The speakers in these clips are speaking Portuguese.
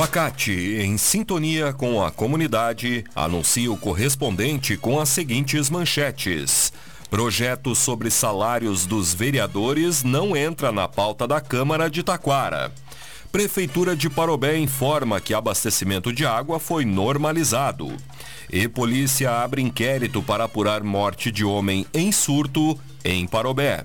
Facate, em sintonia com a comunidade, anuncia o correspondente com as seguintes manchetes. Projeto sobre salários dos vereadores não entra na pauta da Câmara de Taquara. Prefeitura de Parobé informa que abastecimento de água foi normalizado. E polícia abre inquérito para apurar morte de homem em surto em Parobé.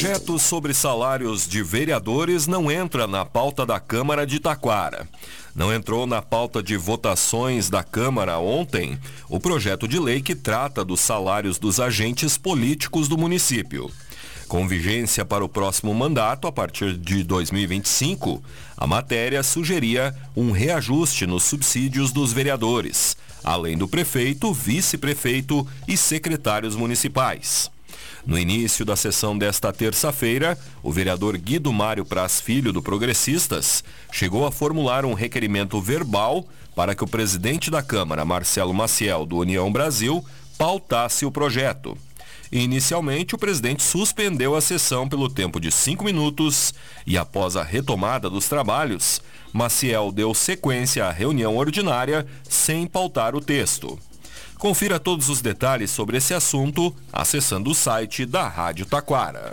Projeto sobre salários de vereadores não entra na pauta da Câmara de Taquara. Não entrou na pauta de votações da Câmara ontem o projeto de lei que trata dos salários dos agentes políticos do município. Com vigência para o próximo mandato, a partir de 2025, a matéria sugeria um reajuste nos subsídios dos vereadores, além do prefeito, vice-prefeito e secretários municipais. No início da sessão desta terça-feira, o vereador Guido Mário Praz Filho, do Progressistas, chegou a formular um requerimento verbal para que o presidente da Câmara, Marcelo Maciel, do União Brasil, pautasse o projeto. Inicialmente, o presidente suspendeu a sessão pelo tempo de cinco minutos e, após a retomada dos trabalhos, Maciel deu sequência à reunião ordinária sem pautar o texto. Confira todos os detalhes sobre esse assunto acessando o site da Rádio Taquara.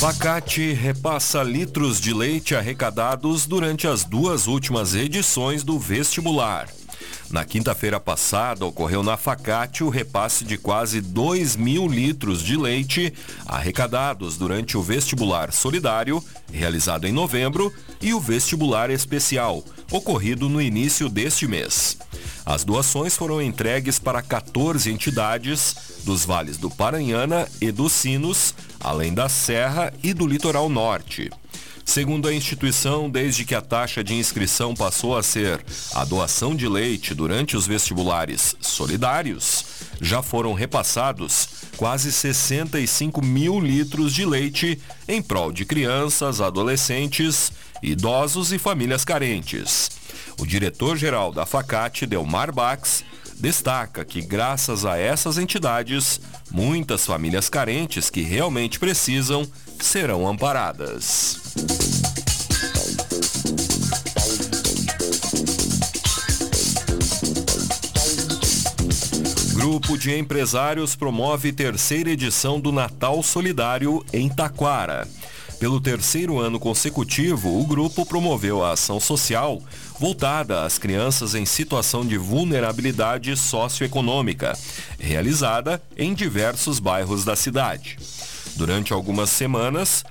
Facate repassa litros de leite arrecadados durante as duas últimas edições do vestibular. Na quinta-feira passada, ocorreu na Facate o repasse de quase 2 mil litros de leite arrecadados durante o vestibular solidário, realizado em novembro, e o vestibular especial, ocorrido no início deste mês. As doações foram entregues para 14 entidades dos vales do Paranhana e dos Sinos, além da Serra e do Litoral Norte. Segundo a instituição, desde que a taxa de inscrição passou a ser a doação de leite durante os vestibulares solidários, já foram repassados quase 65 mil litros de leite em prol de crianças, adolescentes, idosos e famílias carentes. O diretor-geral da Facate, Delmar Bax, destaca que, graças a essas entidades, muitas famílias carentes que realmente precisam serão amparadas. Grupo de empresários promove terceira edição do Natal Solidário em Taquara. Pelo terceiro ano consecutivo, o grupo promoveu a ação social voltada às crianças em situação de vulnerabilidade socioeconômica, realizada em diversos bairros da cidade. Durante algumas semanas,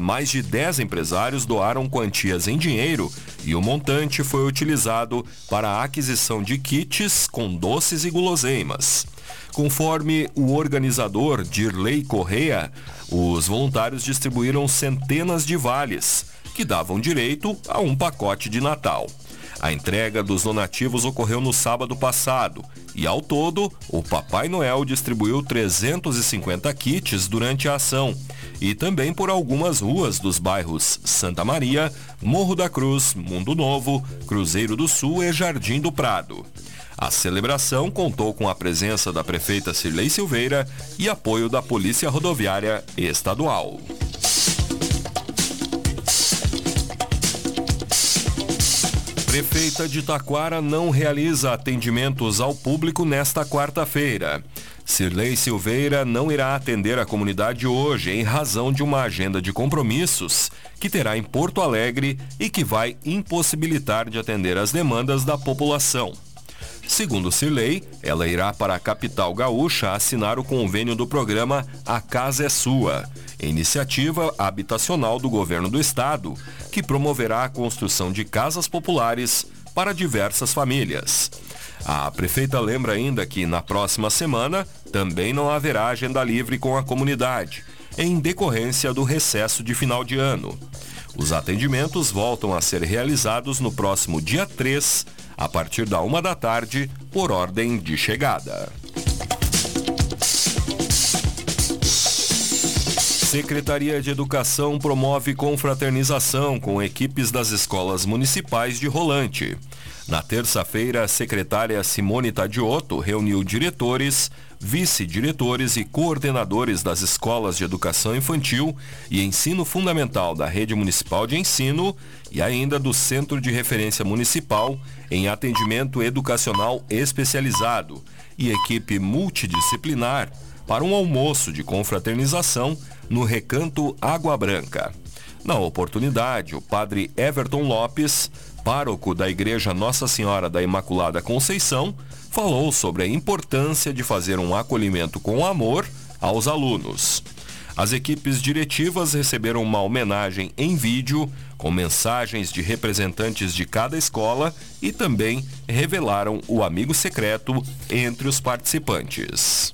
mais de 10 empresários doaram quantias em dinheiro e o montante foi utilizado para a aquisição de kits com doces e guloseimas. Conforme o organizador Dirley Correia, os voluntários distribuíram centenas de vales, que davam direito a um pacote de Natal. A entrega dos donativos ocorreu no sábado passado e, ao todo, o Papai Noel distribuiu 350 kits durante a ação e também por algumas ruas dos bairros Santa Maria, Morro da Cruz, Mundo Novo, Cruzeiro do Sul e Jardim do Prado. A celebração contou com a presença da prefeita Cirlei Silveira e apoio da Polícia Rodoviária Estadual. Prefeita de Taquara não realiza atendimentos ao público nesta quarta-feira. Cirlei Silveira não irá atender a comunidade hoje em razão de uma agenda de compromissos que terá em Porto Alegre e que vai impossibilitar de atender as demandas da população. Segundo Cirlei, ela irá para a capital gaúcha assinar o convênio do programa A Casa é Sua, iniciativa habitacional do governo do estado, que promoverá a construção de casas populares para diversas famílias. A prefeita lembra ainda que na próxima semana também não haverá agenda livre com a comunidade, em decorrência do recesso de final de ano. Os atendimentos voltam a ser realizados no próximo dia 3 a partir da uma da tarde, por ordem de chegada. Secretaria de Educação promove confraternização com equipes das escolas municipais de Rolante. Na terça-feira, a secretária Simone Tadioto reuniu diretores, vice-diretores e coordenadores das escolas de educação infantil e ensino fundamental da Rede Municipal de Ensino e ainda do Centro de Referência Municipal em Atendimento Educacional Especializado e equipe multidisciplinar para um almoço de confraternização no Recanto Água Branca. Na oportunidade, o padre Everton Lopes pároco da Igreja Nossa Senhora da Imaculada Conceição, falou sobre a importância de fazer um acolhimento com amor aos alunos. As equipes diretivas receberam uma homenagem em vídeo com mensagens de representantes de cada escola e também revelaram o amigo secreto entre os participantes.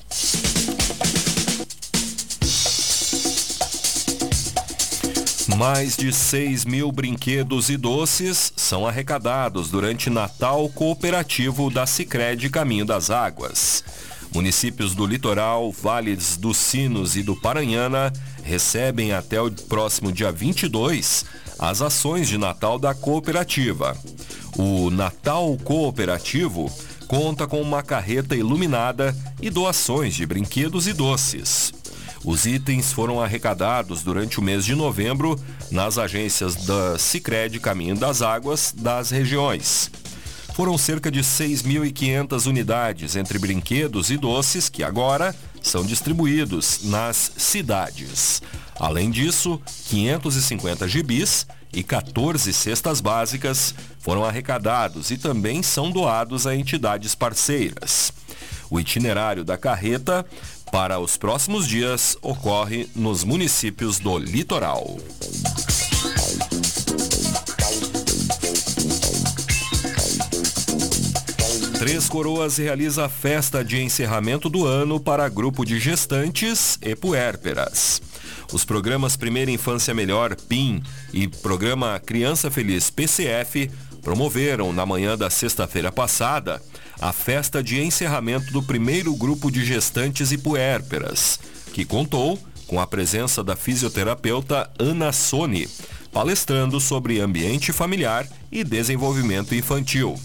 Mais de 6 mil brinquedos e doces são arrecadados durante Natal Cooperativo da Sicredi Caminho das Águas. Municípios do litoral, Vales dos Sinos e do Paranhana recebem até o próximo dia 22 as ações de Natal da cooperativa. O Natal Cooperativo conta com uma carreta iluminada e doações de brinquedos e doces. Os itens foram arrecadados durante o mês de novembro nas agências da Sicredi Caminho das Águas das regiões. Foram cerca de 6.500 unidades entre brinquedos e doces que agora são distribuídos nas cidades. Além disso, 550 gibis e 14 cestas básicas foram arrecadados e também são doados a entidades parceiras. O itinerário da carreta para os próximos dias ocorre nos municípios do litoral. Três Coroas realiza a festa de encerramento do ano para grupo de gestantes e puérperas. Os programas Primeira Infância Melhor, PIM, e Programa Criança Feliz, PCF, promoveram na manhã da sexta-feira passada a festa de encerramento do primeiro grupo de gestantes e puérperas, que contou com a presença da fisioterapeuta Ana Soni, palestrando sobre ambiente familiar e desenvolvimento infantil.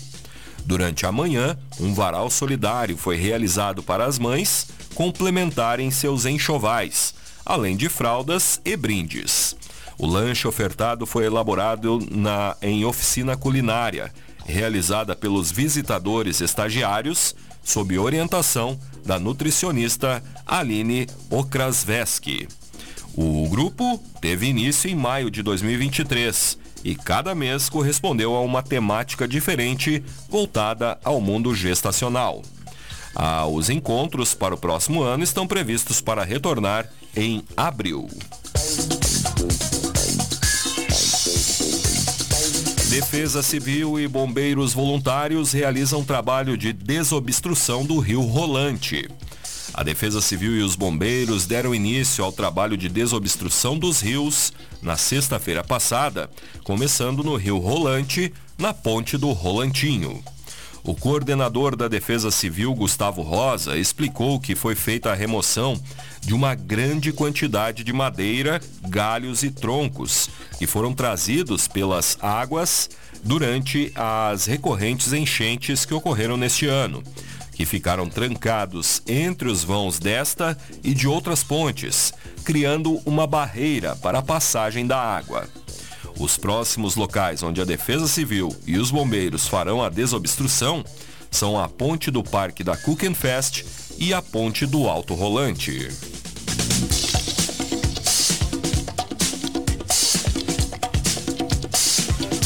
Durante a manhã, um varal solidário foi realizado para as mães complementarem seus enxovais, além de fraldas e brindes. O lanche ofertado foi elaborado na, em oficina culinária realizada pelos visitadores estagiários, sob orientação da nutricionista Aline Okrasveski. O grupo teve início em maio de 2023 e cada mês correspondeu a uma temática diferente voltada ao mundo gestacional. Ah, os encontros para o próximo ano estão previstos para retornar em abril. Defesa Civil e bombeiros voluntários realizam trabalho de desobstrução do rio Rolante. A Defesa Civil e os bombeiros deram início ao trabalho de desobstrução dos rios na sexta-feira passada, começando no rio Rolante, na ponte do Rolantinho. O coordenador da Defesa Civil, Gustavo Rosa, explicou que foi feita a remoção de uma grande quantidade de madeira, galhos e troncos que foram trazidos pelas águas durante as recorrentes enchentes que ocorreram neste ano, que ficaram trancados entre os vãos desta e de outras pontes, criando uma barreira para a passagem da água. Os próximos locais onde a Defesa Civil e os bombeiros farão a desobstrução são a ponte do Parque da Kuchenfest e a ponte do Alto Rolante.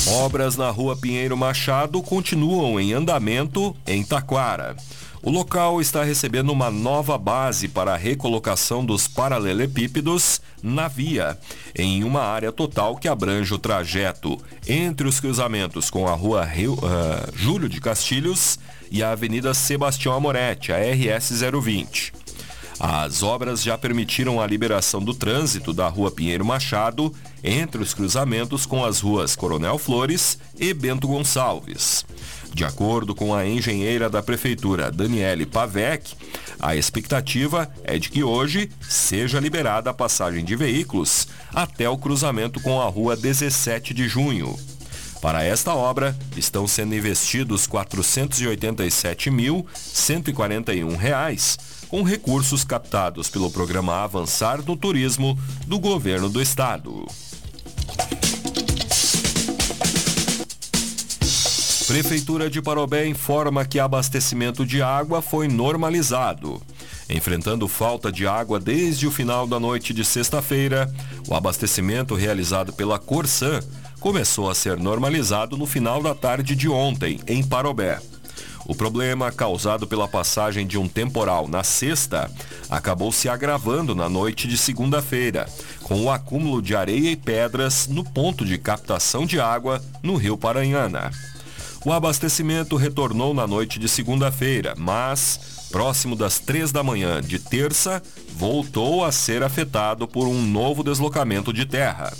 Obras na rua Pinheiro Machado continuam em andamento em Taquara. O local está recebendo uma nova base para a recolocação dos paralelepípedos na via, em uma área total que abrange o trajeto entre os cruzamentos com a rua Rio, uh, Júlio de Castilhos e a Avenida Sebastião Amoretti, a RS 020. As obras já permitiram a liberação do trânsito da Rua Pinheiro Machado entre os cruzamentos com as ruas Coronel Flores e Bento Gonçalves. De acordo com a engenheira da prefeitura, Daniele Pavec, a expectativa é de que hoje seja liberada a passagem de veículos até o cruzamento com a rua 17 de junho. Para esta obra, estão sendo investidos R$ 487.141, com recursos captados pelo programa Avançar no Turismo do Governo do Estado. Prefeitura de Parobé informa que abastecimento de água foi normalizado. Enfrentando falta de água desde o final da noite de sexta-feira, o abastecimento realizado pela Corsan começou a ser normalizado no final da tarde de ontem, em Parobé. O problema, causado pela passagem de um temporal na sexta, acabou se agravando na noite de segunda-feira, com o acúmulo de areia e pedras no ponto de captação de água no rio Paranhana. O abastecimento retornou na noite de segunda-feira, mas, próximo das três da manhã de terça, voltou a ser afetado por um novo deslocamento de terra.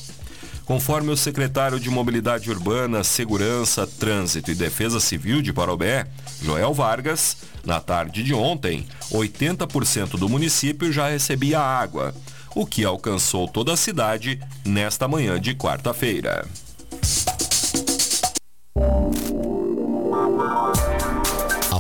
Conforme o secretário de Mobilidade Urbana, Segurança, Trânsito e Defesa Civil de Parobé, Joel Vargas, na tarde de ontem, 80% do município já recebia água, o que alcançou toda a cidade nesta manhã de quarta-feira.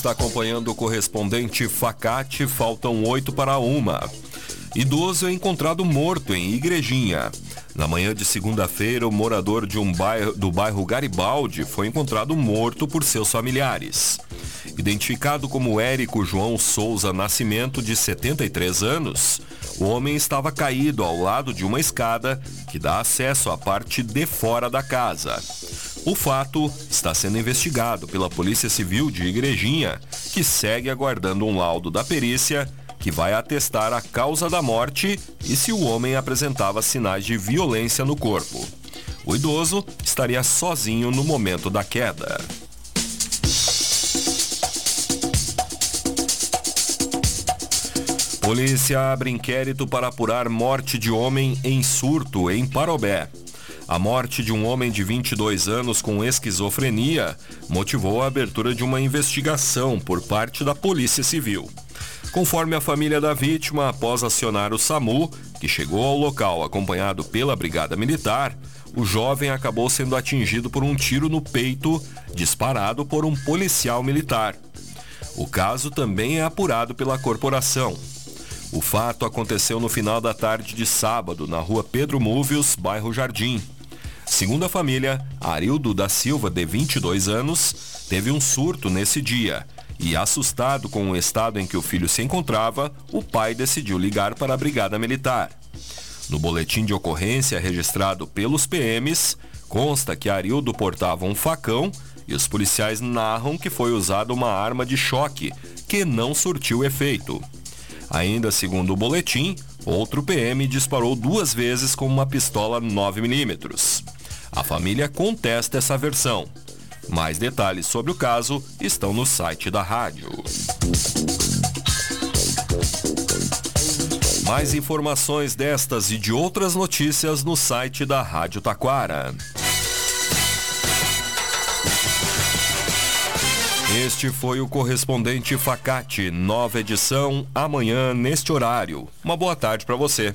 está acompanhando o correspondente Facate, faltam oito para uma. Idoso é encontrado morto em Igrejinha. Na manhã de segunda-feira, o morador de um bairro, do bairro Garibaldi foi encontrado morto por seus familiares. Identificado como Érico João Souza Nascimento, de 73 anos, o homem estava caído ao lado de uma escada que dá acesso à parte de fora da casa. O fato está sendo investigado pela Polícia Civil de Igrejinha, que segue aguardando um laudo da perícia que vai atestar a causa da morte e se o homem apresentava sinais de violência no corpo. O idoso estaria sozinho no momento da queda. Polícia abre inquérito para apurar morte de homem em surto em Parobé. A morte de um homem de 22 anos com esquizofrenia motivou a abertura de uma investigação por parte da Polícia Civil. Conforme a família da vítima, após acionar o SAMU, que chegou ao local acompanhado pela Brigada Militar, o jovem acabou sendo atingido por um tiro no peito disparado por um policial militar. O caso também é apurado pela corporação. O fato aconteceu no final da tarde de sábado, na rua Pedro Múvios, bairro Jardim. Segundo a família, Arildo da Silva, de 22 anos, teve um surto nesse dia e, assustado com o estado em que o filho se encontrava, o pai decidiu ligar para a Brigada Militar. No boletim de ocorrência registrado pelos PMs, consta que Arildo portava um facão e os policiais narram que foi usada uma arma de choque, que não surtiu efeito. Ainda segundo o boletim, outro PM disparou duas vezes com uma pistola 9mm. A família contesta essa versão. Mais detalhes sobre o caso estão no site da rádio. Mais informações destas e de outras notícias no site da Rádio Taquara. Este foi o correspondente Facate, nova edição, amanhã neste horário. Uma boa tarde para você.